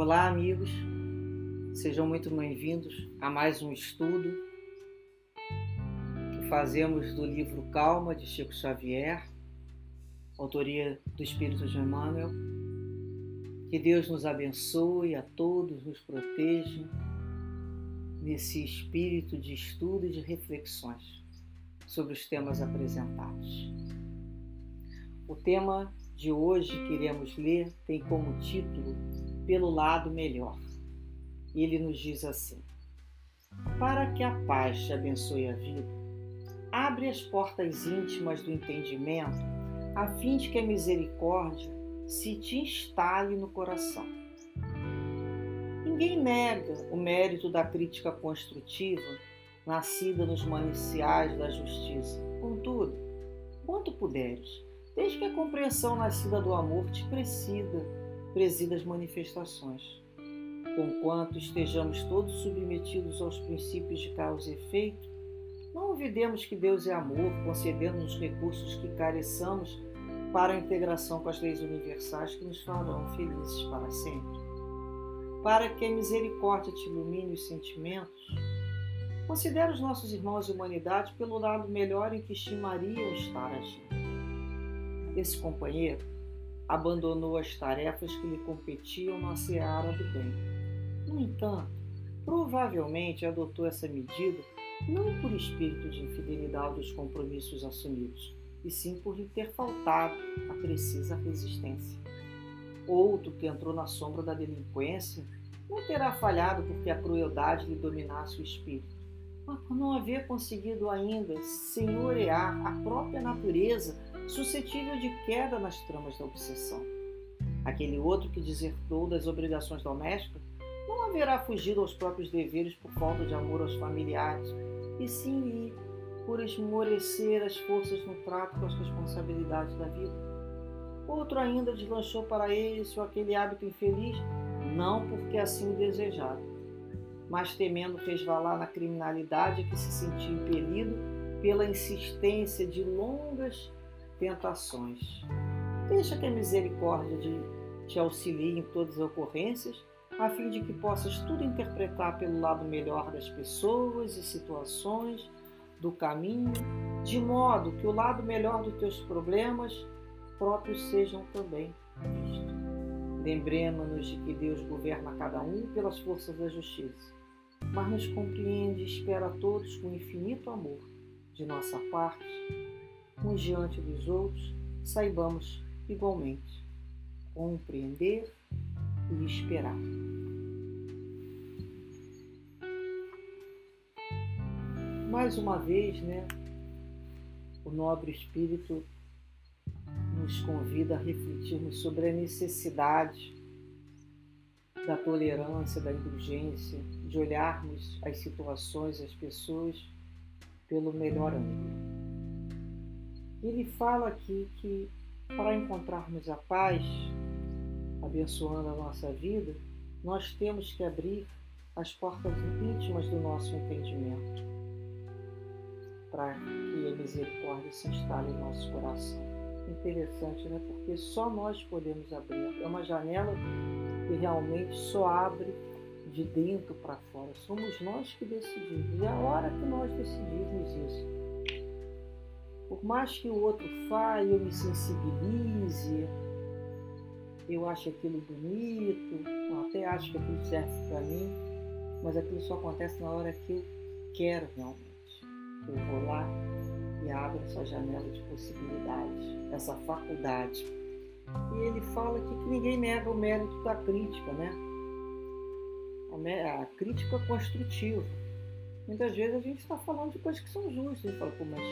Olá, amigos. Sejam muito bem-vindos a mais um estudo que fazemos do livro Calma de Chico Xavier, autoria do Espírito de Emmanuel. Que Deus nos abençoe, a todos nos proteja nesse espírito de estudo e de reflexões sobre os temas apresentados. O tema de hoje que iremos ler tem como título Pelo Lado Melhor. Ele nos diz assim: Para que a paz te abençoe a vida, abre as portas íntimas do entendimento, a fim de que a misericórdia se te instale no coração. Ninguém nega o mérito da crítica construtiva nascida nos maniciais da justiça. Contudo, quanto puderes, desde que a compreensão nascida do amor te presida, presida as manifestações. Conquanto estejamos todos submetidos aos princípios de causa e efeito, não olvidemos que Deus é amor, concedendo-nos recursos que careçamos para a integração com as leis universais que nos farão felizes para sempre. Para que a misericórdia te ilumine os sentimentos, considere os nossos irmãos de humanidade pelo lado melhor em que estimariam estar agindo. Esse companheiro abandonou as tarefas que lhe competiam na seara do bem. No entanto, provavelmente adotou essa medida não por espírito de infidelidade aos compromissos assumidos, e sim por lhe ter faltado a precisa resistência. Outro que entrou na sombra da delinquência não terá falhado porque a crueldade lhe dominasse o espírito, mas por não haver conseguido ainda senhorear a própria natureza suscetível de queda nas tramas da obsessão. Aquele outro que desertou das obrigações domésticas não haverá fugido aos próprios deveres por falta de amor aos familiares, e sim por esmorecer as forças no trato com as responsabilidades da vida. Outro ainda deslanchou para esse ou aquele hábito infeliz, não porque assim o desejava, mas temendo resvalar na criminalidade que se sentia impelido pela insistência de longas tentações. Deixa que a misericórdia de, te auxilie em todas as ocorrências, a fim de que possas tudo interpretar pelo lado melhor das pessoas e situações, do caminho, de modo que o lado melhor dos teus problemas próprios sejam também vistos. Lembremos-nos de que Deus governa cada um pelas forças da justiça, mas nos compreende e espera a todos com infinito amor. De nossa parte, uns diante dos outros, saibamos igualmente compreender e esperar. Mais uma vez, né, o nobre espírito nos convida a refletirmos sobre a necessidade da tolerância, da indulgência, de olharmos as situações, as pessoas pelo melhor ângulo. Ele fala aqui que para encontrarmos a paz, abençoando a nossa vida, nós temos que abrir as portas íntimas do nosso entendimento para que a misericórdia se instale em nosso coração. Interessante, né? Porque só nós podemos abrir. É uma janela que realmente só abre de dentro para fora. Somos nós que decidimos. E é a hora que nós decidimos isso, por mais que o outro fale, eu me sensibilize, eu acho aquilo bonito, até acho que aquilo serve para mim, mas aquilo só acontece na hora que eu quero realmente. Eu vou lá e abro essa janela de possibilidades, essa faculdade. E ele fala aqui que ninguém nega o mérito da crítica, né? A, crítica construtiva. Muitas vezes a gente está falando de coisas que são justas. Gente fala, pô, mas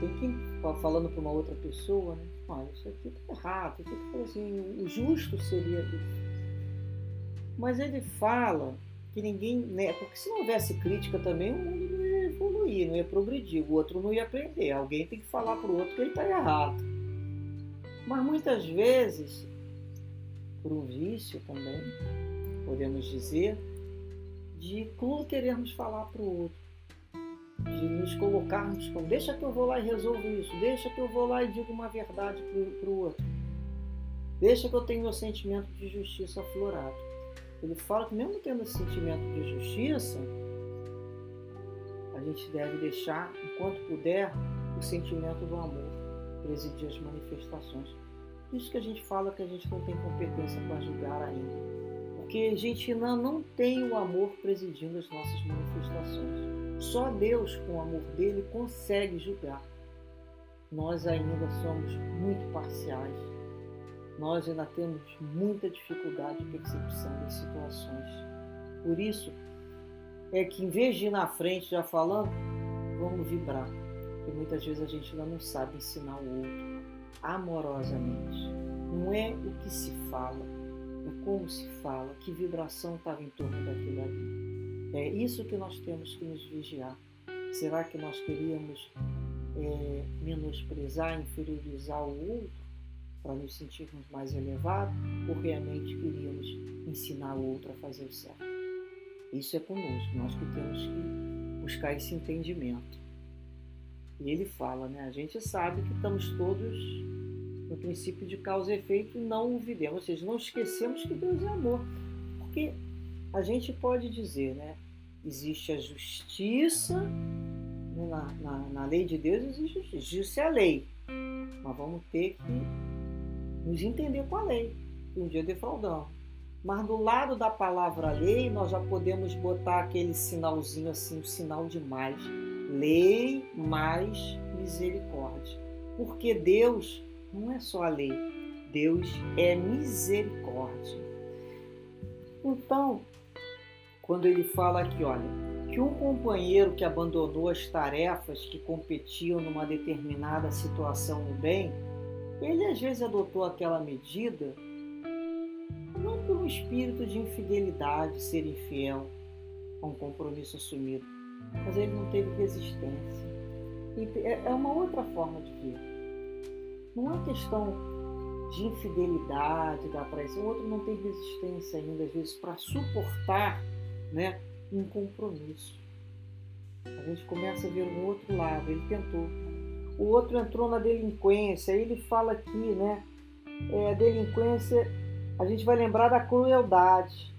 tenho que falando para uma outra pessoa, né? Olha, isso aqui está errado, isso aqui assim, o justo seria isso. Mas ele fala que ninguém, né? Porque se não houvesse crítica também, o mundo não ia evoluir, não ia progredir, o outro não ia aprender. Alguém tem que falar para o outro que ele está errado. Mas muitas vezes, por um vício também, podemos dizer, de tudo queremos falar para o outro de nos colocarmos como deixa que eu vou lá e resolvo isso, deixa que eu vou lá e digo uma verdade para o outro, deixa que eu tenho meu sentimento de justiça aflorado. ele fala que mesmo tendo esse sentimento de justiça, a gente deve deixar, enquanto puder, o sentimento do amor presidir as manifestações. Isso que a gente fala que a gente não tem competência para julgar ainda. Porque a gente ainda não tem o amor presidindo as nossas manifestações. Só Deus, com o amor dele, consegue julgar. Nós ainda somos muito parciais. Nós ainda temos muita dificuldade de percepção das situações. Por isso, é que em vez de ir na frente já falando, vamos vibrar. Porque muitas vezes a gente ainda não sabe ensinar o outro amorosamente. Não é o que se fala, é como se fala, que vibração estava em torno daquilo ali. É isso que nós temos que nos vigiar. Será que nós queríamos é, menosprezar, inferiorizar o outro para nos sentirmos mais elevados ou realmente queríamos ensinar o outro a fazer o certo? Isso é conosco, nós que temos que buscar esse entendimento. E ele fala, né? A gente sabe que estamos todos no princípio de causa e efeito não o vivemos, ou seja, não esquecemos que Deus é amor. Porque a gente pode dizer, né? Existe a justiça, né, na, na, na lei de Deus existe justiça. Justiça é a lei. Mas vamos ter que nos entender com a lei. Um dia defraudamos. Mas do lado da palavra lei, nós já podemos botar aquele sinalzinho assim, o um sinal de mais lei mais misericórdia. Porque Deus não é só a lei, Deus é misericórdia. Então, quando ele fala aqui, olha, que um companheiro que abandonou as tarefas que competiam numa determinada situação no bem, ele às vezes adotou aquela medida não por um espírito de infidelidade, ser infiel a um compromisso assumido, mas ele não teve resistência. É, é uma outra forma de ver. Não é questão de infidelidade, da traição. O outro não tem resistência ainda, às vezes, para suportar né, um compromisso. A gente começa a ver um outro lado. Ele tentou. O outro entrou na delinquência. Ele fala aqui, né? É, a delinquência, a gente vai lembrar da crueldade,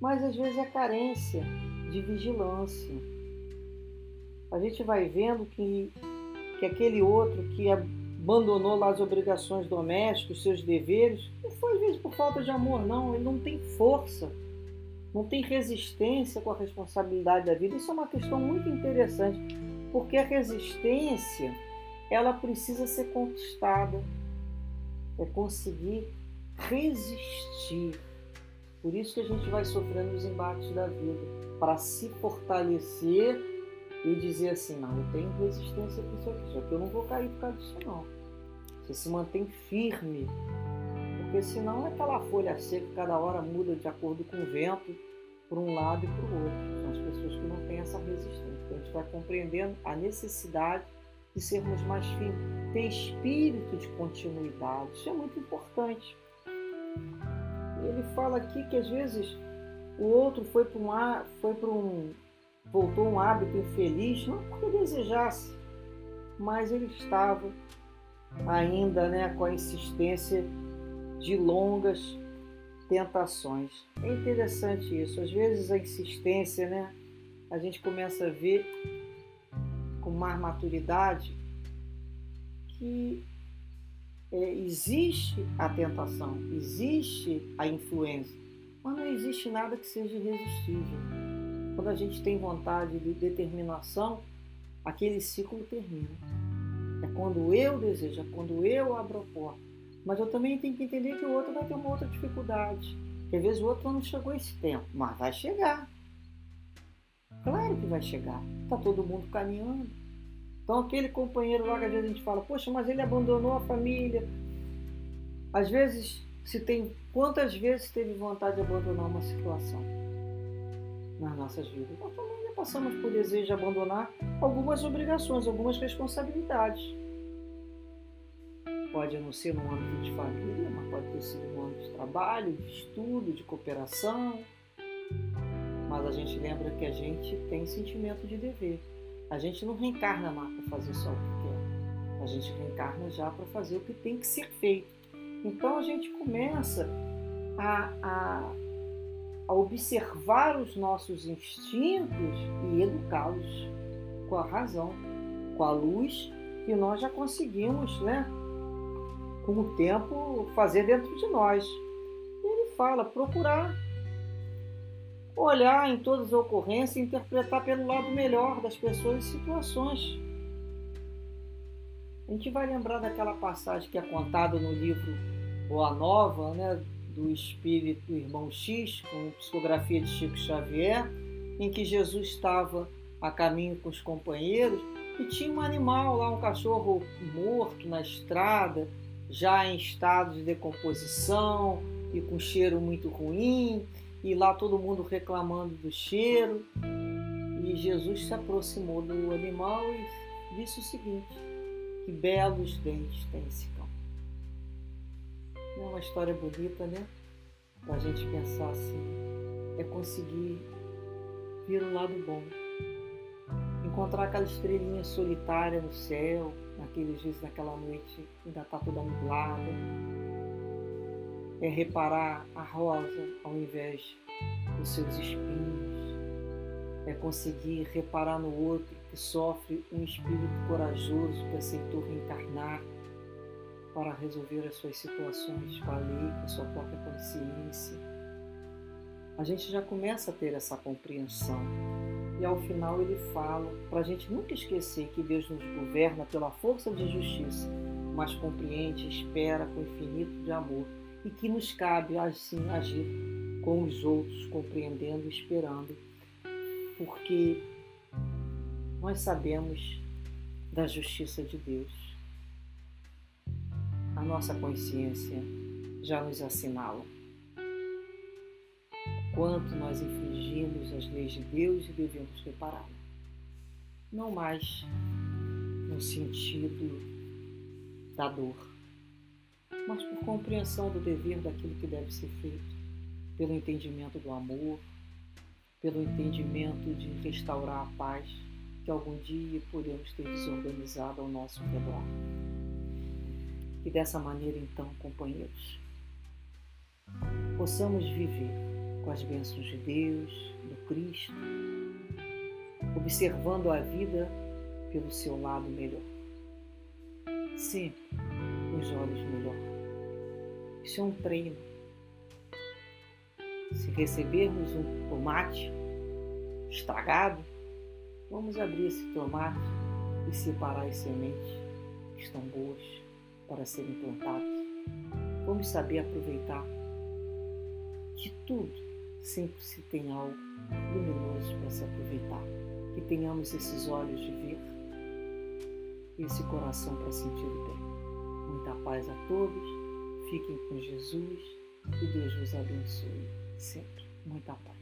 mas às vezes é carência de vigilância a gente vai vendo que, que aquele outro que abandonou lá as obrigações domésticas, seus deveres, não foi às vezes por falta de amor, não. Ele não tem força, não tem resistência com a responsabilidade da vida. Isso é uma questão muito interessante, porque a resistência ela precisa ser conquistada, é conseguir resistir. Por isso que a gente vai sofrendo os embates da vida, para se fortalecer e dizer assim, não, eu tenho resistência para isso aqui, só que eu não vou cair por causa disso não. Você se mantém firme, porque senão é aquela folha seca cada hora muda de acordo com o vento, por um lado e para o outro. São as pessoas que não têm essa resistência. Então a gente vai compreendendo a necessidade de sermos mais firmes, ter espírito de continuidade. Isso é muito importante. Ele fala aqui que às vezes o outro foi para um, foi para um, voltou um hábito infeliz, não porque desejasse, mas ele estava ainda né, com a insistência de longas tentações. É interessante isso. Às vezes a insistência, né, a gente começa a ver com mais maturidade que é, existe a tentação, existe a influência, mas não existe nada que seja irresistível. Quando a gente tem vontade de determinação, aquele ciclo termina. É quando eu desejo, é quando eu abro a porta. Mas eu também tenho que entender que o outro vai ter uma outra dificuldade. Que às vezes o outro não chegou esse tempo, mas vai chegar. Claro que vai chegar. Está todo mundo caminhando. Então aquele companheiro que às vezes a gente fala, poxa, mas ele abandonou a família. Às vezes se tem quantas vezes teve vontade de abandonar uma situação? nas nossas vidas. Nós também passamos por desejo de abandonar algumas obrigações, algumas responsabilidades. Pode não ser no âmbito de família, mas pode ter sido no âmbito de trabalho, de estudo, de cooperação. Mas a gente lembra que a gente tem sentimento de dever. A gente não reencarna lá para fazer só o que quer. A gente reencarna já para fazer o que tem que ser feito. Então a gente começa a, a a observar os nossos instintos e educá-los com a razão, com a luz que nós já conseguimos, né? Com o tempo, fazer dentro de nós. Ele fala: procurar olhar em todas as ocorrências e interpretar pelo lado melhor das pessoas e situações. A gente vai lembrar daquela passagem que é contada no livro Boa Nova, né, do espírito do irmão X, com psicografia de Chico Xavier, em que Jesus estava a caminho com os companheiros e tinha um animal lá, um cachorro morto na estrada, já em estado de decomposição e com cheiro muito ruim, e lá todo mundo reclamando do cheiro. E Jesus se aproximou do animal e disse o seguinte: Que belos dentes tem esse cão. É uma história bonita, né? Para a gente pensar assim: é conseguir vir o lado bom, encontrar aquela estrelinha solitária no céu, naqueles dias, naquela noite, ainda está toda nublada é reparar a rosa ao invés dos seus espinhos, é conseguir reparar no outro que sofre um espírito corajoso que aceitou reencarnar para resolver as suas situações lei, com a sua própria consciência. A gente já começa a ter essa compreensão. E ao final ele fala para a gente nunca esquecer que Deus nos governa pela força de justiça, mas compreende espera com infinito de amor e que nos cabe assim agir com os outros, compreendendo esperando, porque nós sabemos da justiça de Deus. A nossa consciência já nos assinala quanto nós infringimos as leis de Deus e devemos repará-la. Não mais no sentido da dor, mas por compreensão do dever daquilo que deve ser feito, pelo entendimento do amor, pelo entendimento de restaurar a paz que algum dia podemos ter desorganizado ao nosso redor. E dessa maneira, então, companheiros, possamos viver com as bênçãos de Deus, do Cristo, observando a vida pelo seu lado melhor. Sempre os olhos melhor isso é um treino. Se recebermos um tomate estragado, vamos abrir esse tomate e separar as sementes que estão boas para serem plantadas. Vamos saber aproveitar. De tudo, sempre se tem algo luminoso para se aproveitar. Que tenhamos esses olhos de ver e esse coração para sentir o bem. Muita paz a todos Fiquem com Jesus e Deus vos abençoe sempre. Muita paz.